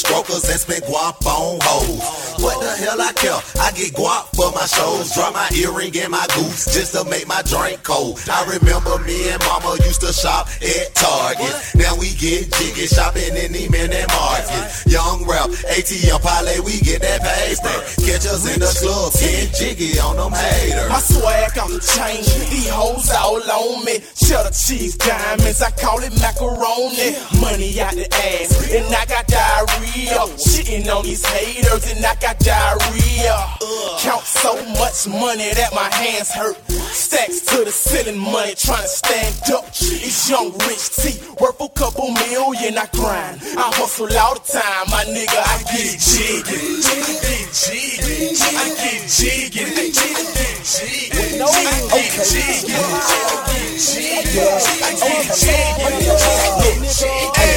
strokers and spend guap on hoes. What the hell I care? I get guap for my shows. Drop my earring and my goose just to make my drink cold. I remember me and mama used to shop at Target. Now we get jiggy shopping in Neiman and Market. Young rap, ATM parlay, we get that paper. Catch us in the club, get jiggy on them haters. My swag on the chain, these hoes all on me. Cheddar cheese diamonds, I call it macaroni. Money out the ass, and I got diarrhea. Shitting on these haters, and I got diarrhea. Count so much money that my hands hurt. Stacks to the ceiling, money trying to stand up. It's young rich T, worth a couple million. I grind, I hustle all the time, my nigga. I get jiggy, I get jiggy, I get jiggy, I get jiggy, I get jiggy, I get jiggy, I get jiggy.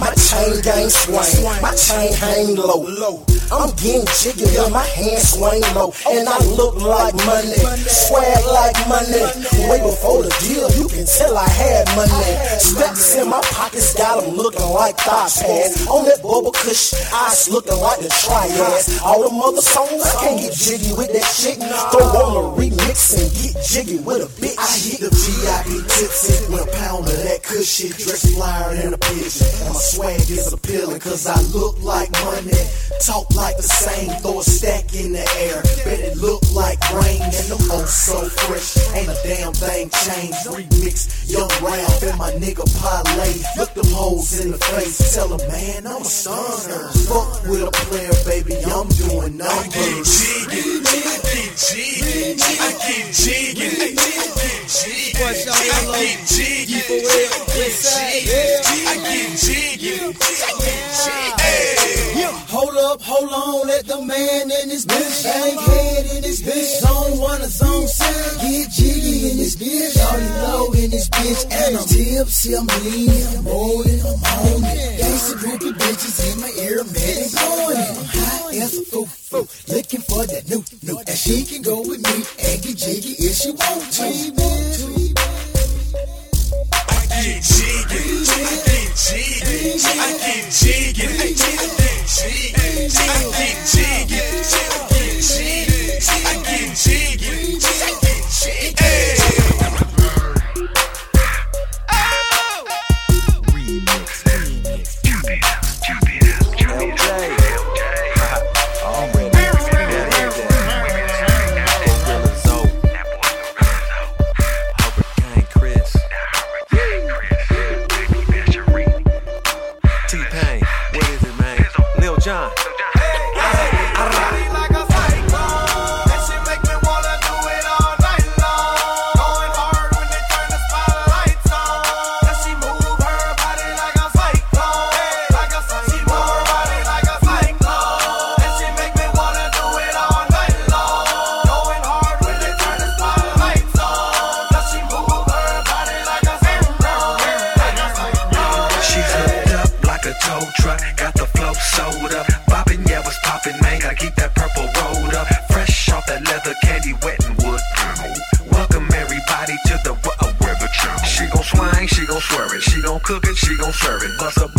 My chain gang swing, my chain hang low. I'm getting jiggy when my hands swing low, and I look like money, swag like money. Way before the deal, you can tell I had money. Stacks in my pockets got 'em looking like thigh pads. On that bubble cush, eyes looking like the triads. All the mother songs, I can't get jiggy with that shit. Throw on a remix and get jiggy with a bitch. I hit the VIP tipsy with a pound of that cush shit, dress flyer than a pigeon. And my swag is appealing, cause I look like money. Talk like the same, throw a stack in the air. Bet it look like rain, and the hoes so fresh. Ain't a damn thing changed. Remix, young Ralph and my nigga Parlay. Look them hoes in the face, tell them, man, I'm a stunner. Fuck with a player, baby, I'm doing I get numbers. I get jiggy, I get jiggy, I get jiggy, I get jiggy, I get jiggy, I get jiggy, Hold up, hold on, let the man in this bitch bang head in this bitch. Zone one or zone seven, get jiggy in this bitch. Shorty low in this bitch, and I'm tipsy, I'm lean, I'm rolling, I'm on it. Gangsta groupie bitches in my ear, man, they blowing it. I'm high as a foo foo, looking for that new new. And she can go with me and get jiggy if she want to. Get jiggy, jiggy, I get jiggy, I get jiggy, I get jiggy, I get jiggy, I get jiggy, I She gon' serve it. Bust a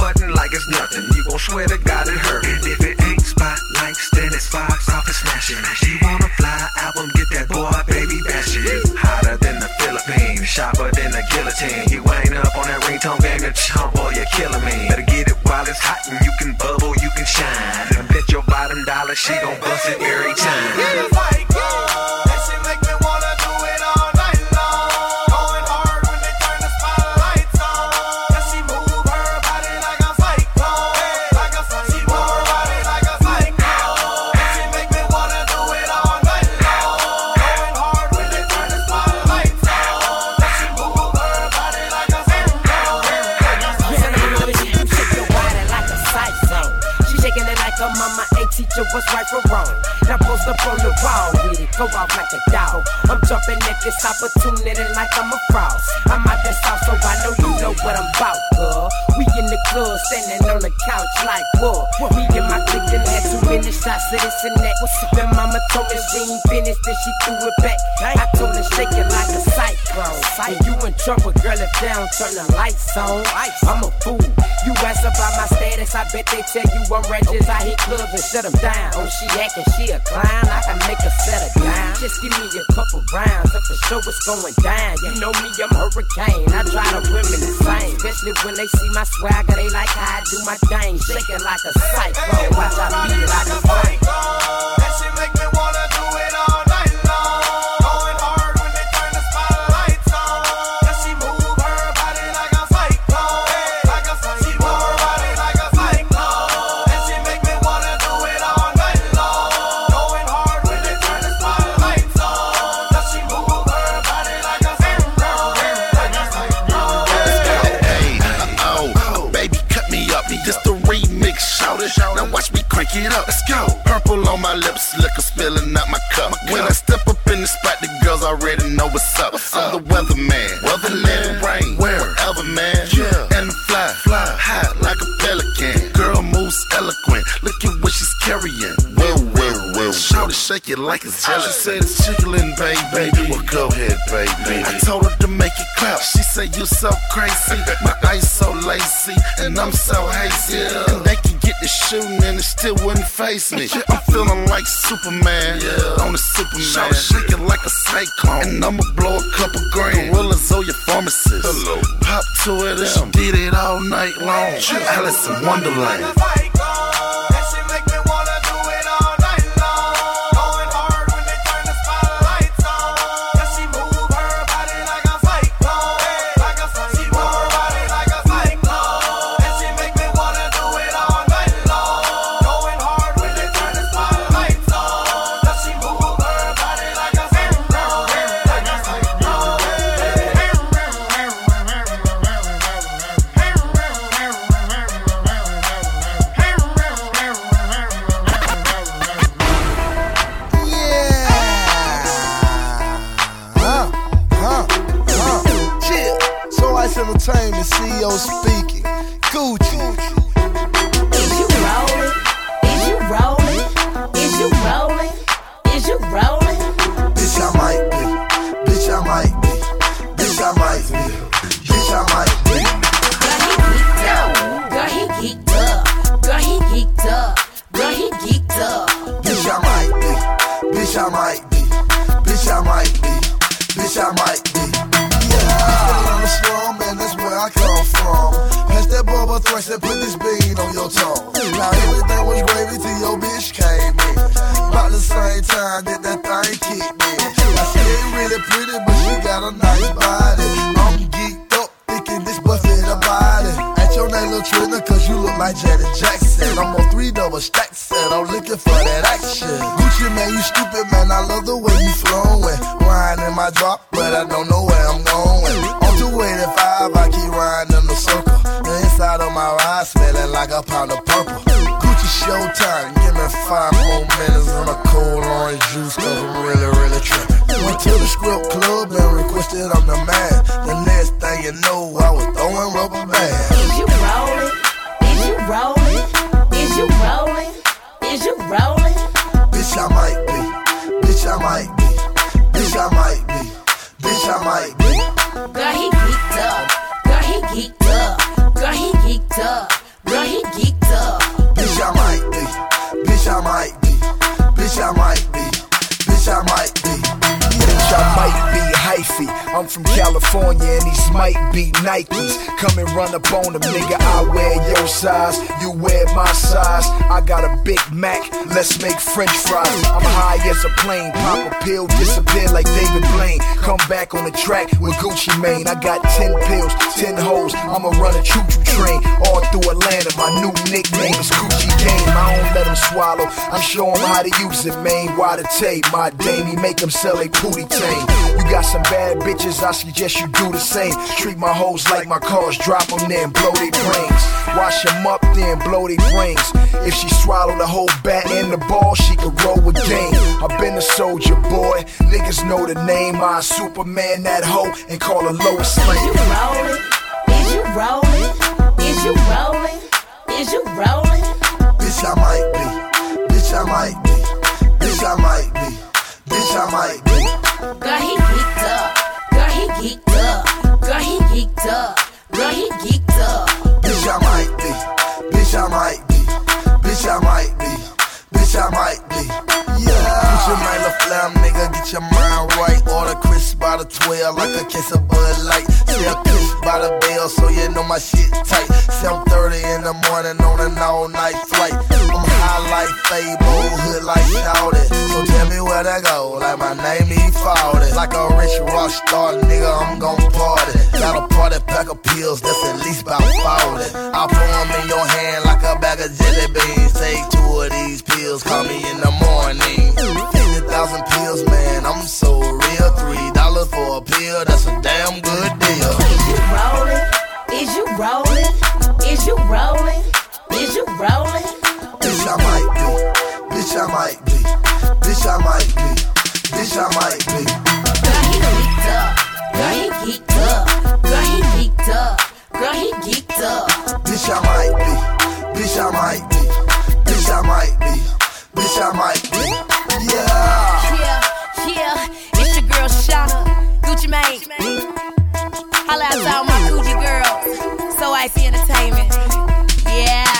I'm a fool. You ask about my status, I bet they tell you I'm Regis. I hit clubs and shut them down. Oh, she acting, she a clown. I can make her settle down. Just give me a couple rounds, up for sure what's going down. You know me, I'm hurricane. I drive the women insane, especially when they see my swagger. They like how I do my thing, shaking like a cyclone. Watch I beat it like a flame. My lips, liquor spilling out my cup. When I step up in the spot, the girls already know what's up. I'm the weatherman, weatherman, rain, wherever, man. Yeah, and fly, fly high like a pelican. Girl moves eloquent. Look at what she's carrying. Well, well, well. Shout it, shake it like it's jelly. She said it's jiggling, baby. Well, go ahead, baby. I told her to make it clap. She said you so crazy, my eyes so lazy, and I'm so hazy. And they can the shooting and it still wouldn't face me. I'm feeling like Superman on a Superman. Shout shaking like a cyclone, and I'ma blow a couple grand. Gorillas or your pharmacist. Hello. Pop to it, and she did it all night long. Alice in Wonderland. Like a pound of purple. Gucci showtime, give me five more minutes on a cold orange juice, cause I'm really, really tripping. Went to the script club and requested I'm the man. The next thing you know, I was throwing rubber bands. Is you rolling? Is you rolling? Is you rolling? Is you rolling? Bitch, I might be. Bitch, I might be. Bitch, I might be. Bitch, I might be. Girl, he geeked up. Girl, he geeked hyphy. I'm from California and these might be Nikes. Come and run up on them, nigga. I wear your size, you wear my size. I got a Big Mac, let's make French fries. I'm high as a plane, pop a pill, disappear like David Blaine. Come back on the track with Gucci Mane. I got 10 pills, 10 hoes. I'ma run a choo choo train all through Atlanta. My new nickname is Gucci Game. I don't let them swallow, I'm showing how to use it, man. Why the tape? My Damie make them sell a pootie tame. You got some bad bitches, I suggest you do the same. Treat my hoes like my cars, drop them there and blow their brains. Wash them up, then blow their brains. If she swallow the whole bat and the ball, she could roll with game. I've been a soldier boy, niggas know the name. I Superman that hoe and call her Lois Lane. Is you rolling? Is you rolling? Is you rolling? Is you rolling? Bitch, I might be. Bitch, I might be. Bitch, I might be. Bitch, I might be. Girl, he Bitch, I might be. Bitch, I might be. Bitch, I might be. Bitch, I might be. Yeah. Put your mind flam, nigga. Get your mind right. Order crisp by the 12 like a case of Bud Light. Sell crisp by the bell so you know my shit tight. 7.30 in the morning on an all night flight. High like Fable, hood like Shouted. So tell me where to go, like my name E. Fawley. Like a rich rock star, nigga, I'm gon' party. Got a party pack of pills that's at least about 40. I put them in your hand like a bag of jelly beans. Take two of these pills, call me in the morning. 50,000 pills, man, I'm so real. Three dollars for a pill, that's a damn good deal. Is you rolling? Is you rolling? Is you rolling? Is you rolling? Bitch, I might be. Bitch, I might be. Bitch, I might be. Bitch, I might be. Girl, he geeked up. Girl, he geeked up. Girl, he geeked up. Girl, he geeked up. Bitch, I might be. Bitch, I might be. Bitch, I might be. Bitch, I might be. Yeah. Yeah, yeah, it's your girl Shawnna, Gucci Mane. Holla out to all my Gucci girls. So icy entertainment. Yeah.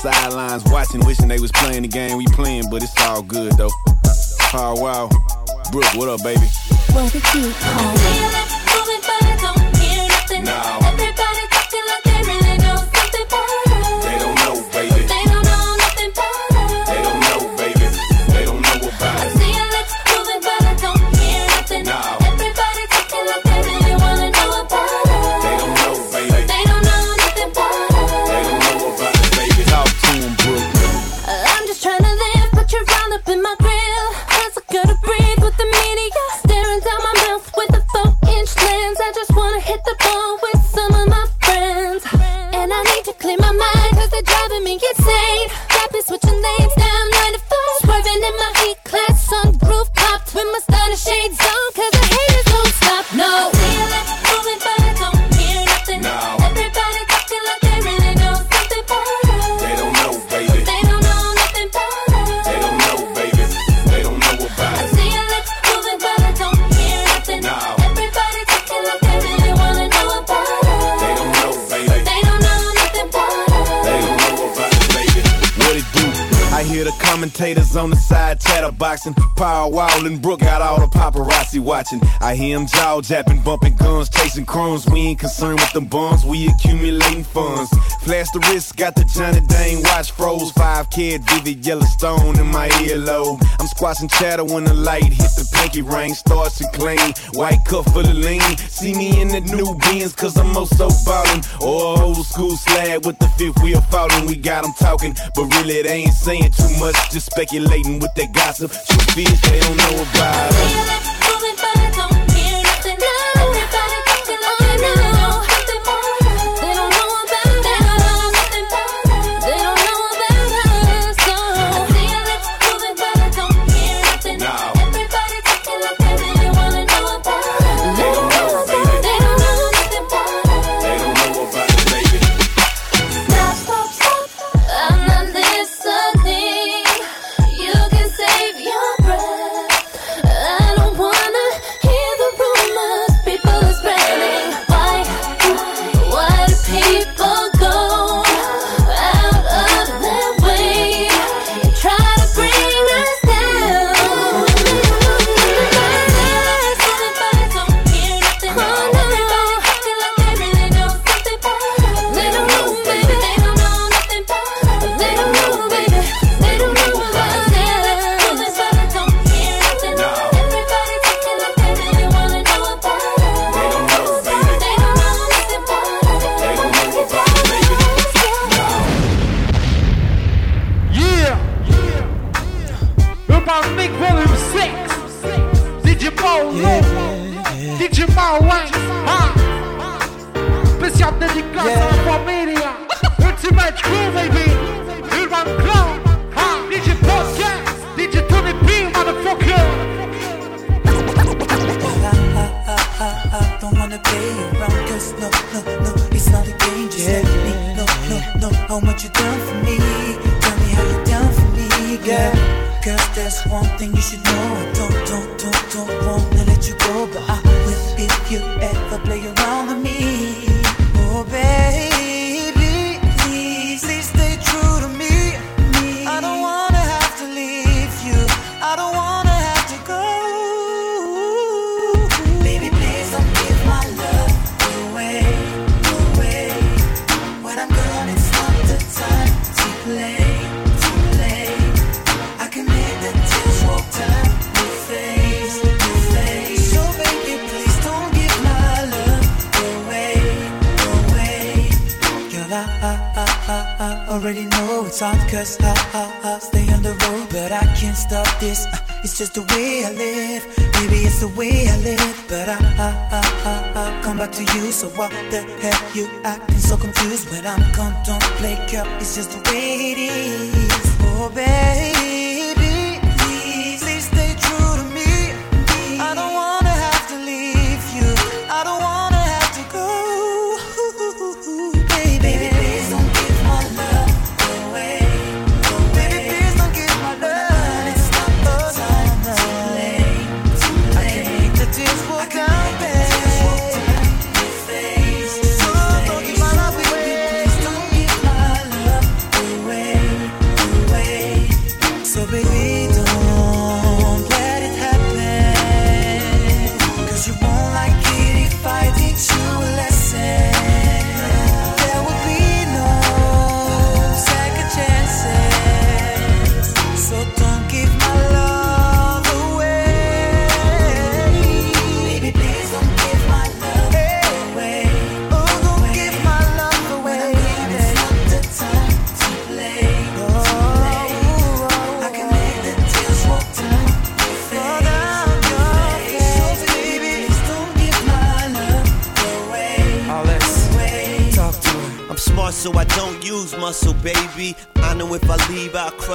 Sidelines, watching, wishing they was playing the game we playing, but it's all good though. Oh wow, Brooke, what up, baby? What did you call No. Everybody on the side chatterboxing. Power and Brooke got all the paparazzi watching. I hear them jaw japping, bumping guns, chasing crumbs. We ain't concerned with them bums, we accumulating funds. Flash the wrist, got the Johnny Dang watch froze. Five kid, vivid Yellowstone in my earlobe. I'm squashing chatter when the light hit the pinky ring. Starts to clean, white cup full of lean. See me in the new beans, cause I'm oh also ballin'. Or old school slab with the fifth wheel falling. We got them talking, but really they ain't saying too much. Just speculating with that gossip. Truth is, they don't know about it. about Nick Volume 6. Did you. Did you Wang? Spécial Ultimate crew, baby. Urban Did you podcast? Did you motherfucker? Don't wanna play around, cause no, no, no, it's not a game, just yeah. let me know, no, no, how much you done for me, tell me how you done for me, girl. Cause there's one thing you should know. I don't, don't, don't, don't wanna let you go But I will if you ever play around cause I, I, I stay on the road, but I can't stop this. Uh, It's just the way I live. Maybe it's the way I live, but I, I, I, I, I come back to you. So what the hell you acting so confused when I'm gone? Don't play girl. It's just the way it is. Oh baby,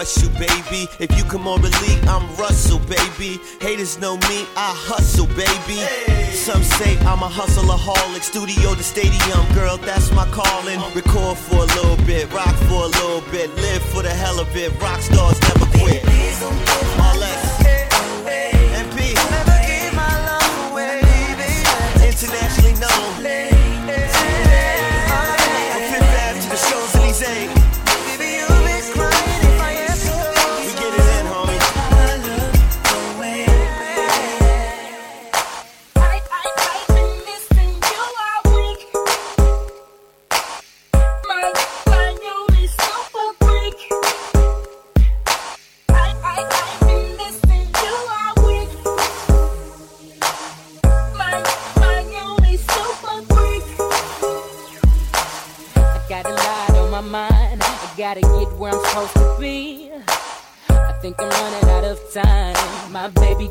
crush you, baby. If you come on relief, I'm Russell, baby. Haters know me, I hustle, baby. Some say I'm a hustleaholic, studio to stadium, girl, that's my calling. Record for a little bit, rock for a little bit, live for the hell of it. Rock stars never quit. All that.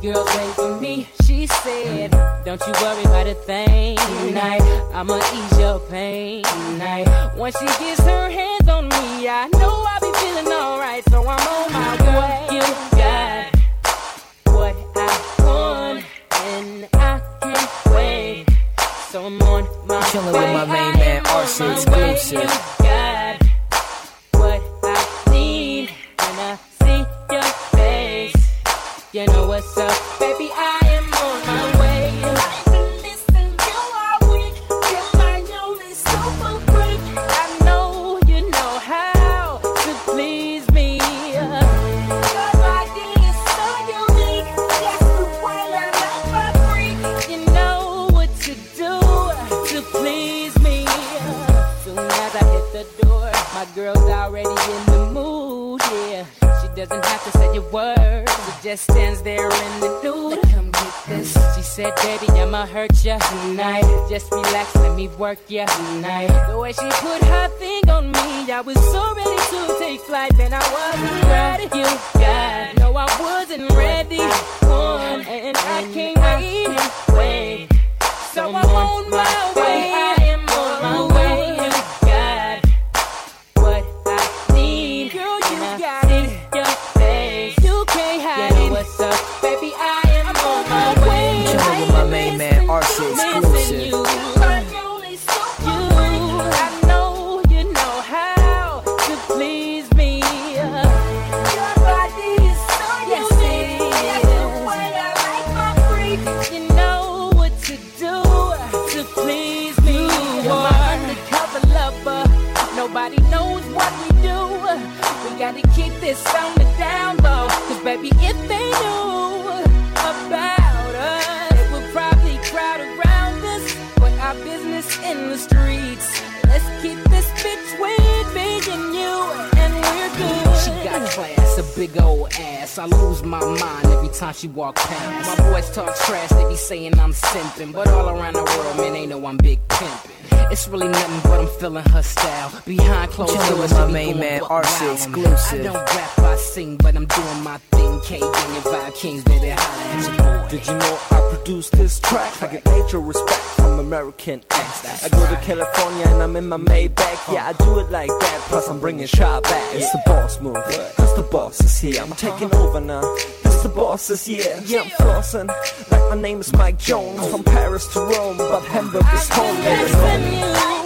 Girl's waiting for me. She said, Don't you worry about a thing tonight. I'ma ease your pain tonight. Once she gets her hands on me, I know I'll be feeling alright. So I'm on my way. You got what I want, and I can't wait. So I'm on my Chillin' way. with my main man, RC I'm on my way. exclusive. World, man, they know I'm big pimping. It's really nothing but I'm feeling her style. Behind closed doors, my main man, RC exclusive. I don't rap, I sing, but I'm doing my thing. K Gang and Vibe Kings, baby, holla at your boy. Did you know I produced this track? I get major respect from American X. I go to California and I'm in my Maybach. Yeah, I do it like that. Plus I'm bringing shot back. It's the boss move. Cause the boss is here. I'm taking over now. The boss is here. Yeah, I'm flossing. Like my name is Mike Jones. From Paris to Rome, but Hamburg is home.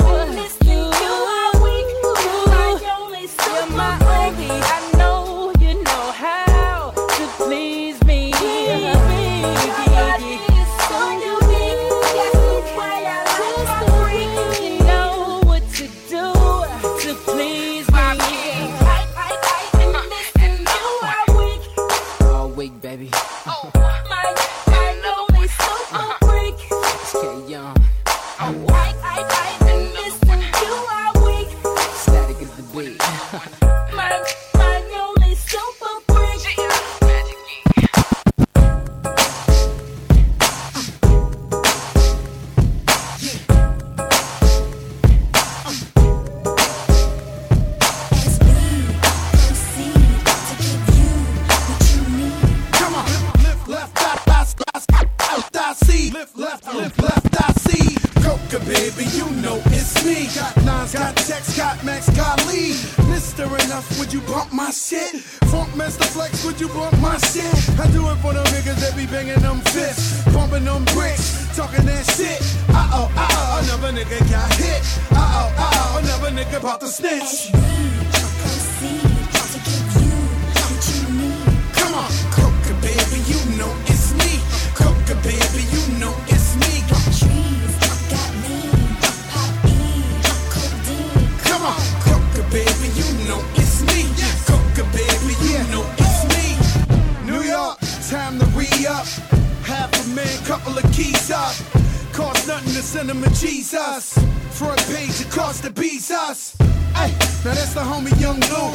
Cost nothing to send them a Jesus. Front page, cost the beats us. Hey, now that's the homie Young Lou.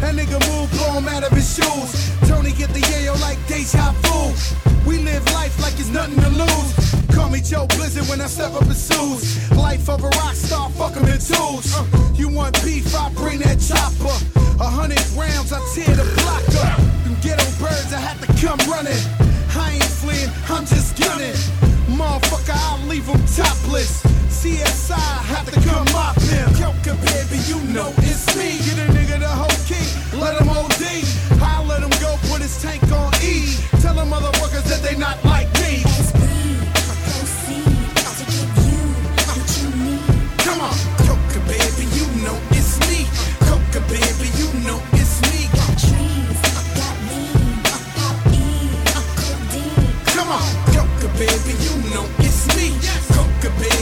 That nigga move, blow him out of his shoes. Tony get the yayo like deja vu. We live life like it's nothing to lose. Call me Joe Blizzard when I step up in suits. Life of a rock star, fuck 'em in twos. Uh, you want beef, I bring that chopper. A hundred rounds, I tear the block up. Them ghetto birds, I had to come running. I ain't fleeing, I'm just gunning. Motherfucker, I'll leave 'em topless. CSI, have to come up him. Coca, baby, you know it's me. Get a nigga the whole key, let him OD. I let him go, put his tank on E. Tell them motherfuckers that they not like baby, you know it's me. Coca, baby.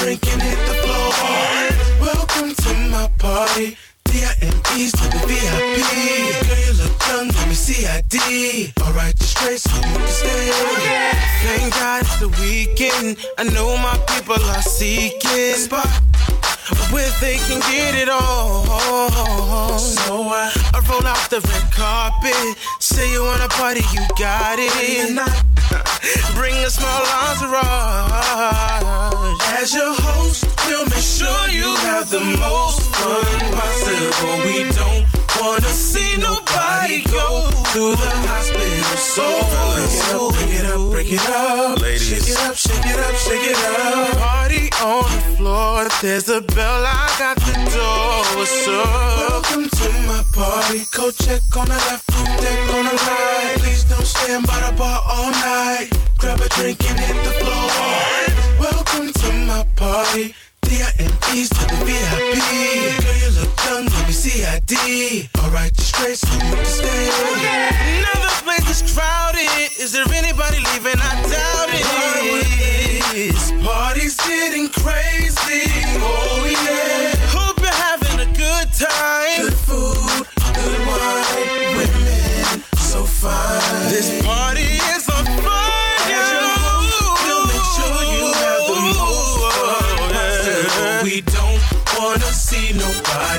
Drink and hit the floor. Welcome to my party. D-I-M-E's to the VIP. Girl, you look young, let me see ID. Alright, just straight so you can stay. Thank God it's the weekend. I know my people are seeking a spot where they can get it all. So I, I roll out the red carpet. Say you wanna party, you got it. Bring a small entourage. As your host, we'll make sure you have the most fun possible. We don't wanna see nobody go to the hospital. So break it up, break it up, break it Ladies. Shake it up, shake it up, shake it up. Party on the floor. There's a bell, I got the door. What's up? Welcome to my party. Go check on the left, food deck on the right. Please don't stand by the bar all night. Grab a drink and hit the floor. Welcome to my party. D-I-M-E's to the VIP. Girl, you look young, let me see ID. Alright, just straight so you can stay. Now the place is crowded. Is there anybody leaving? I doubt it. This party's getting crazy. Oh yeah. Hope you're having a good time. Good food, good wine, women so fine. This party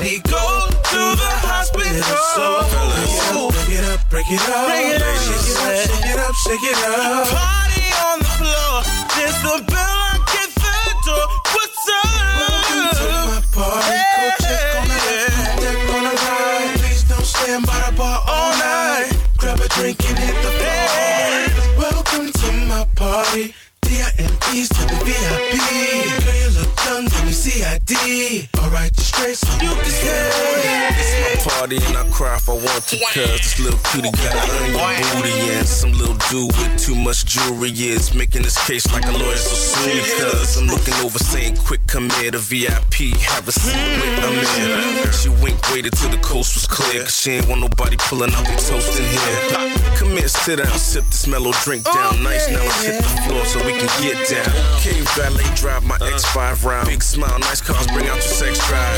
nobody go to the hospital. So break it up, break it up, Break it up. shake it up, shake it up, shake it up. Party on the floor. There's the bell, I get the door. What's up? Welcome to my party. Go check on the left, on the right. Please don't stand by the bar all night. Grab a drink and hit the floor. Welcome to my party. D-I-M-E's to the VIP. You young, let me see ID. Alright, just straight so you can stay. It's my party and I cry if I want to Cause this little cutie got an onion booty And some little dude with too much jewelry is Making this case like a lawyer so soon Because I'm looking over saying quick come here to VIP Have a seat with I'm in She winked waited till the coast was clear Cause she ain't want nobody pulling out their toast in here Come here sit down sip this mellow drink down oh, Nice now let's hit the floor so we can get down Cave valet drive my X5 round Big smile nice cars bring out your sex drive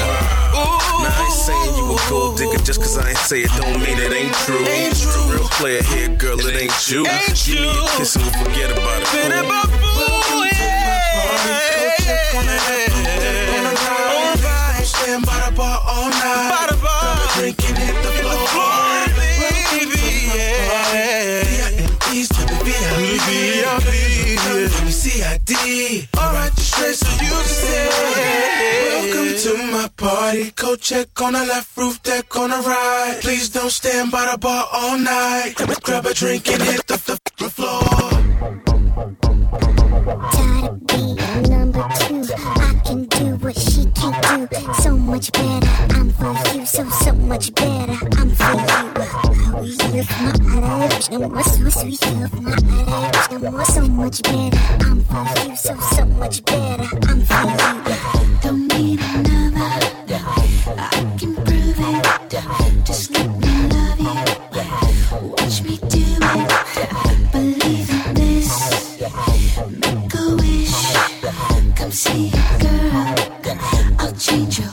Now I ain't saying you a gold digger just cause I ain't say it don't mean it ain't true. Ain't true. real player here, girl, it ain't you. Ain't Give me a kiss and we'll forget about it. Ooh. about fool, yeah. Stand by the bar all night. By the bar. Grab a drink and hit the floor. Baby, yeah. D-I-M-E's to the VIP. Let me see Alright, just straight so you can stay. Welcome to my party. Go check on the left roof deck on the right. Please don't stand by the bar all night. Grab, grab a drink and hit the, the, the floor. Number two. I can do what she can't do. So much better. I'm for you, so so much better. I'm for you with my eyes no more so sweet with my eyes no more so much better I'm for you so, so much better I'm for you Don't need another I can prove it Just let me love you Watch me do it Believe in this Make a wish. Come see a girl. I'll change your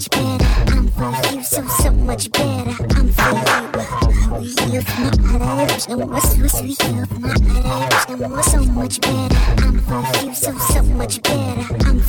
much better. I'm for you so so much better. I'm for you. You my others, no more so sweet. You my others, no more so much better. I'm for you so so much better. I'm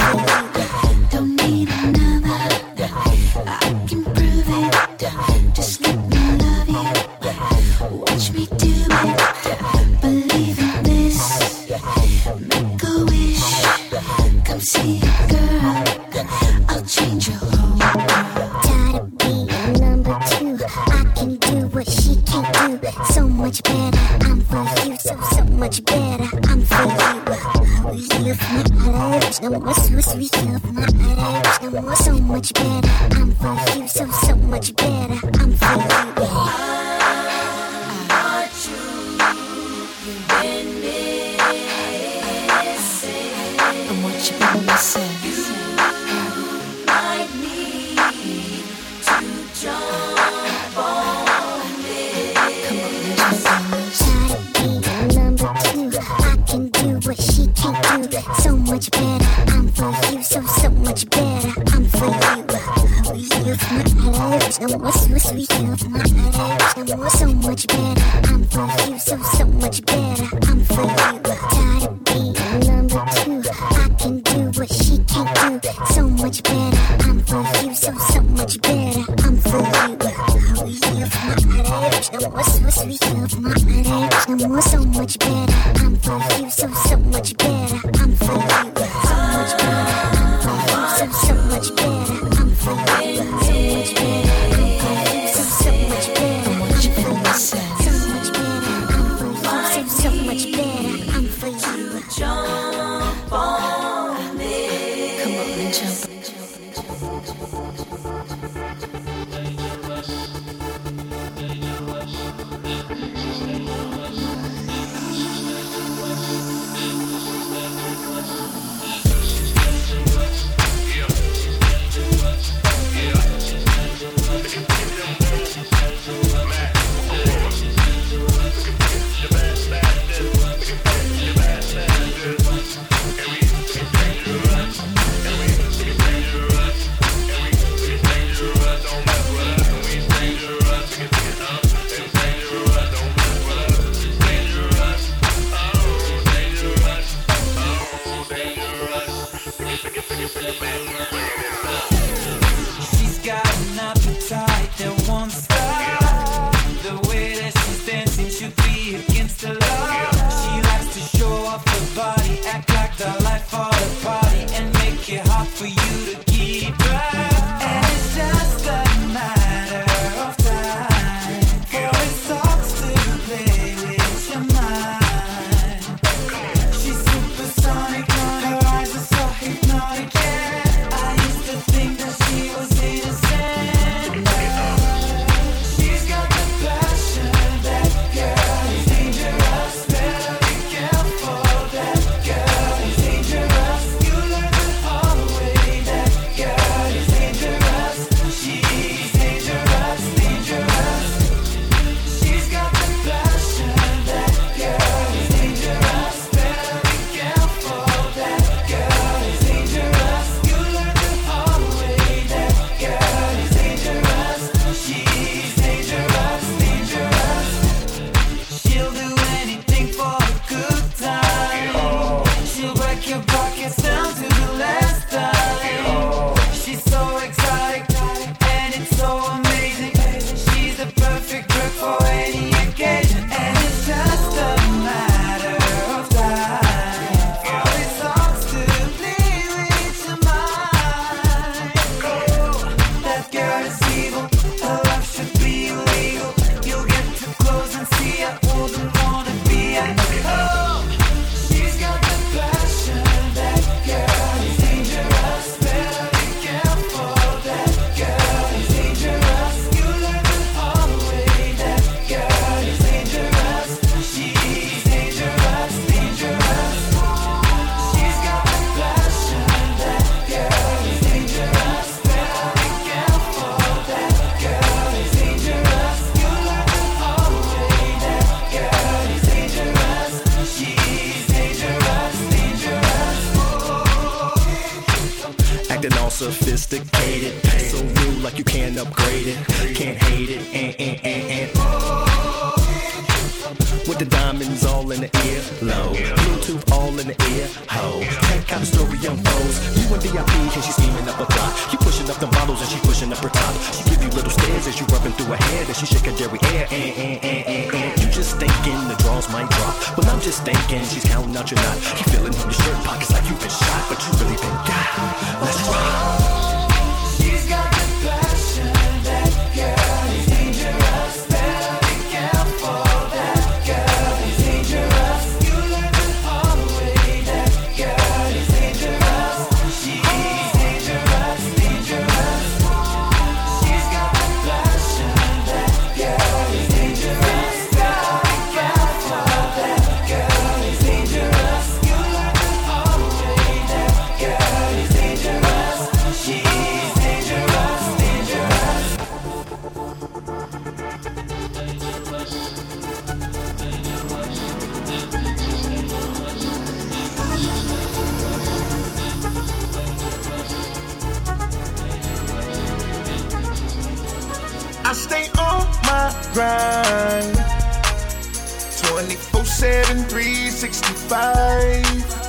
24 7, 365.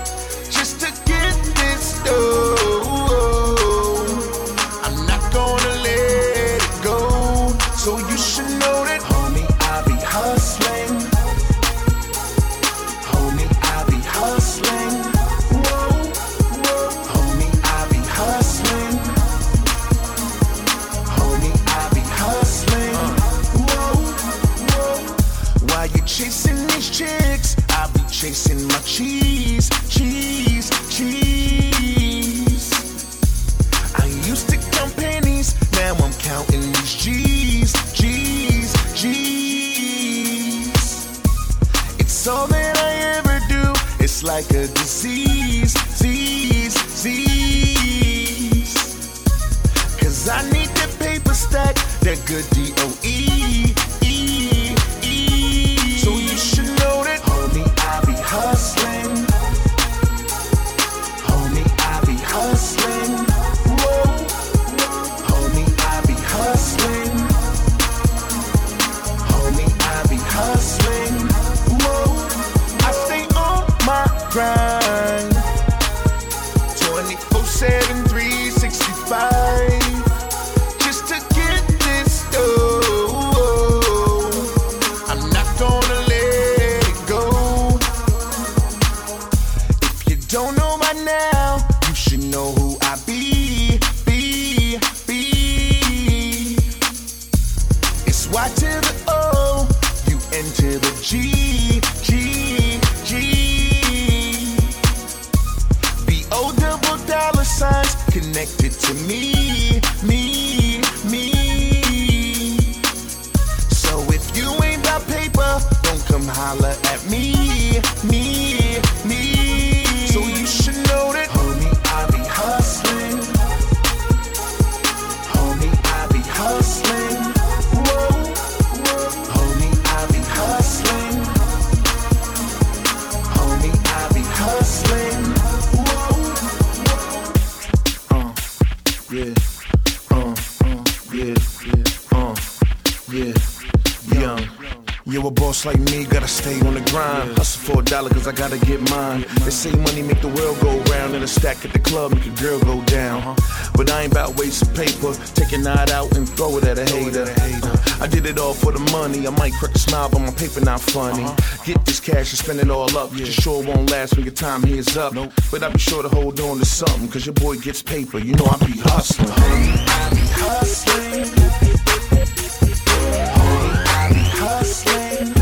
dollar, cause I gotta get mine. They say money make the world go round, and a stack at the club make a girl go down. But I ain't about wasting paper, take a knot out and throw it at a hater. I did it all for the money, I might crack a smile, but my paper not funny. Uh-huh. Get this cash and spend it all up, you sure won't last when your time here's up. But I be sure to hold on to something, cause your boy gets paper, you know I be hustling. I be hustling. I be hustling.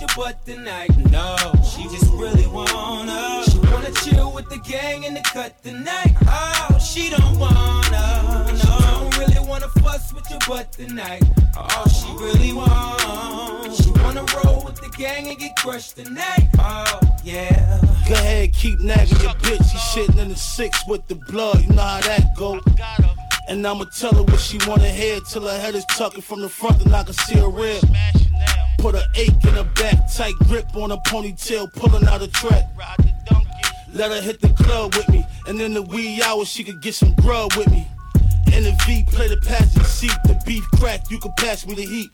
with your butt tonight. No, she just really wanna. She wanna chill with the gang in the cut tonight. Oh, she don't wanna. No, don't really wanna fuss with your butt tonight. Oh, she really wants. She wanna roll with the gang and get crushed tonight. Oh, yeah. Go ahead, keep nagging your bitch. She shitting in the six with the blood. You know how that go. And I'ma tell her what she wanna hear till her head is tucking from the front and I can see her rib. Put a ache in her back, tight grip on her ponytail, pulling out a track. Let her hit the club with me, and in the wee hours she could get some grub with me. In the V, play the passenger seat, the beef crack, you can pass me the heat.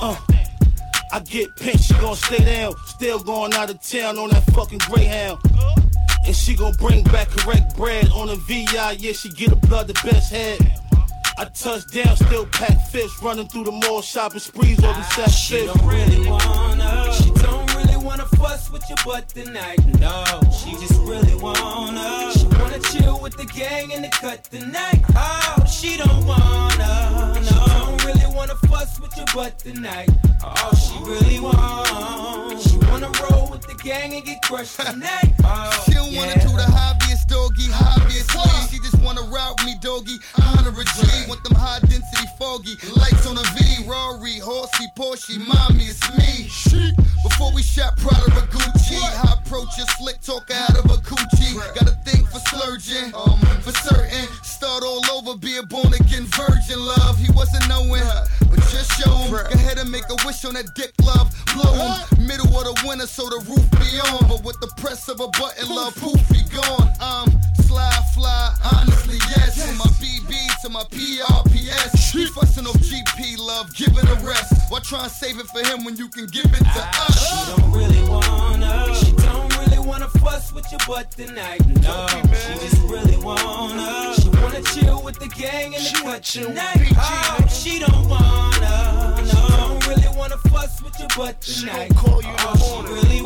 Uh, I get pinched, she gon' stay down, still going out of town on that fucking Greyhound. And she gon' bring back correct bread on a VI, yeah, she get a blood the best head. I touch down, still pack fish, running through the mall, shopping sprees over ah, set She fish. don't really wanna. She don't really wanna fuss with your butt tonight. No, she just really wanna. She wanna chill with the gang and the cut the tonight. Oh, she don't wanna. No, she don't really wanna fuss with your butt tonight. Oh, she really wants. She wanna roll with the gang and get crushed tonight. Oh, She don't wanna oh, do the doggy, obviously. She just wanna route me doggy, honor a G. Want them high density foggy, lights on a V, Rory, horsey, Porsche, mommy, it's me. Before we shot Prada or Gucci, I approach a slick talker out of a coochie. Got a thing for splurging, um, for certain. Start all over, be a born again virgin, love. He wasn't knowing, but just show him. Go ahead and make a wish on that dick, love. Blow him. Middle of the winter, so the roof be on. But with the press of a button, love, poof, he gone. Um, slide, fly, honestly, yes. From my BB to my PRPS. He fussing off GP, love, give it a rest. Why try and save it for him when you can give it to ah. us? She don't really wanna. She don't really wanna fuss with your butt tonight. No, she just really wanna. She wanna chill with the gang in the cut tonight. Oh, she don't wanna. No, don't really wanna fuss with your butt tonight. Oh, she really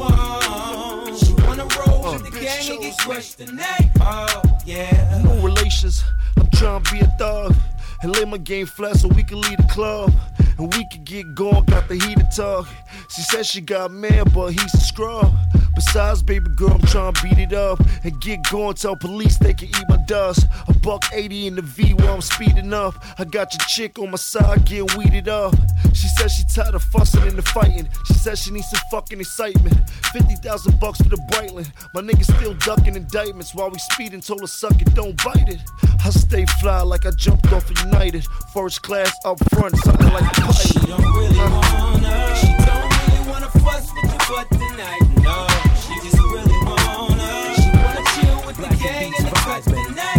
wants. She wanna roll uh, with the gang and get crushed tonight. Oh, yeah. No relations. I'm trying to be a thug and lay my game flat so we can leave the club and we can get going. Got the heat to talk. She said she got man, but he's a scrub. Besides, baby girl, I'm trying to beat it up and get going. Tell police they can eat my dust. A buck 80 in the V while I'm speeding up. I got your chick on my side get weeded up. She says she tired of fussing and the fighting. She says she needs some fucking excitement. 50,000 bucks for the Breitling. My nigga still ducking indictments while we speeding. Told her suck it, don't bite it. I stay fly like I jumped off of United. First class up front, something like a pilot. She don't really wanna. She don't really wanna fuss with your butt tonight. Gang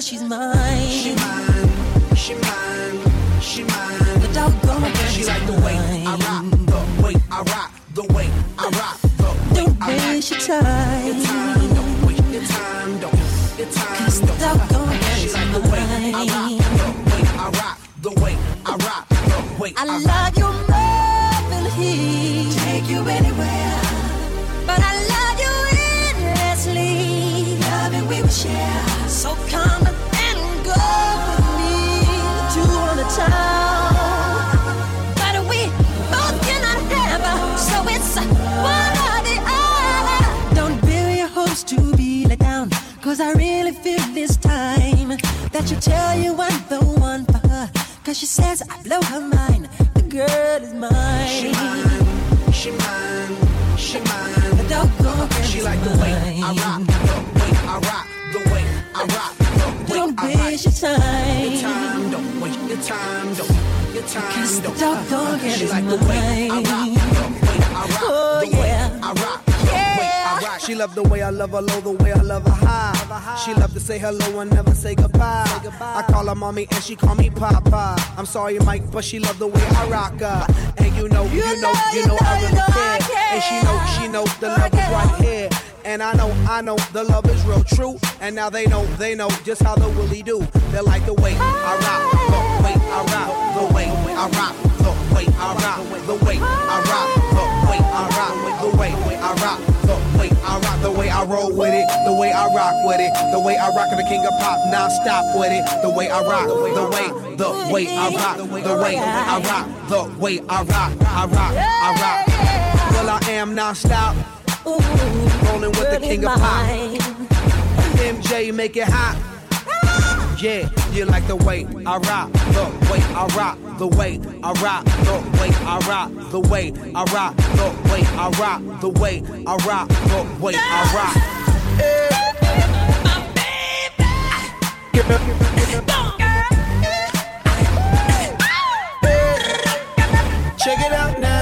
she's mine. I rock, the way I rock, the way I rock, the way Don't waste your time. Your time, don't waste your time, don't your time, Cause the don't. doggone girl She is like the way I rock, the way I rock, Oh, the way yeah. I rock, way I rock. She love the way I love her low, the way I love her high. She love to say hello and never say goodbye. I call her mommy and she call me papa. I'm sorry, Mike, but she love the way I rock her. And you know, you, know, you know, I really care. And she know, she know the love is right here. And I know, I know the love is real true. And now they know, they know just how the willie do. They like the way I rock, the way I rock, the way I rock, the way I rock, the way I rock, the way I rock, the way I rock, the way I rock, the way I roll with it, the way I rock with it, the way I rock the king of pop, non-stop with it, the way I rock, the way, the way I rock, the way I rock, the way I rock, I rock, I rock. Well, I am non-stop, Ooh, rolling with the king of pop. MJ, make it hot. Yeah, you like the way I rock, the way I rock, the way I rock, the way I rock, the way I rock, the way I rock, the way I rock, the way I rock. Check it out now.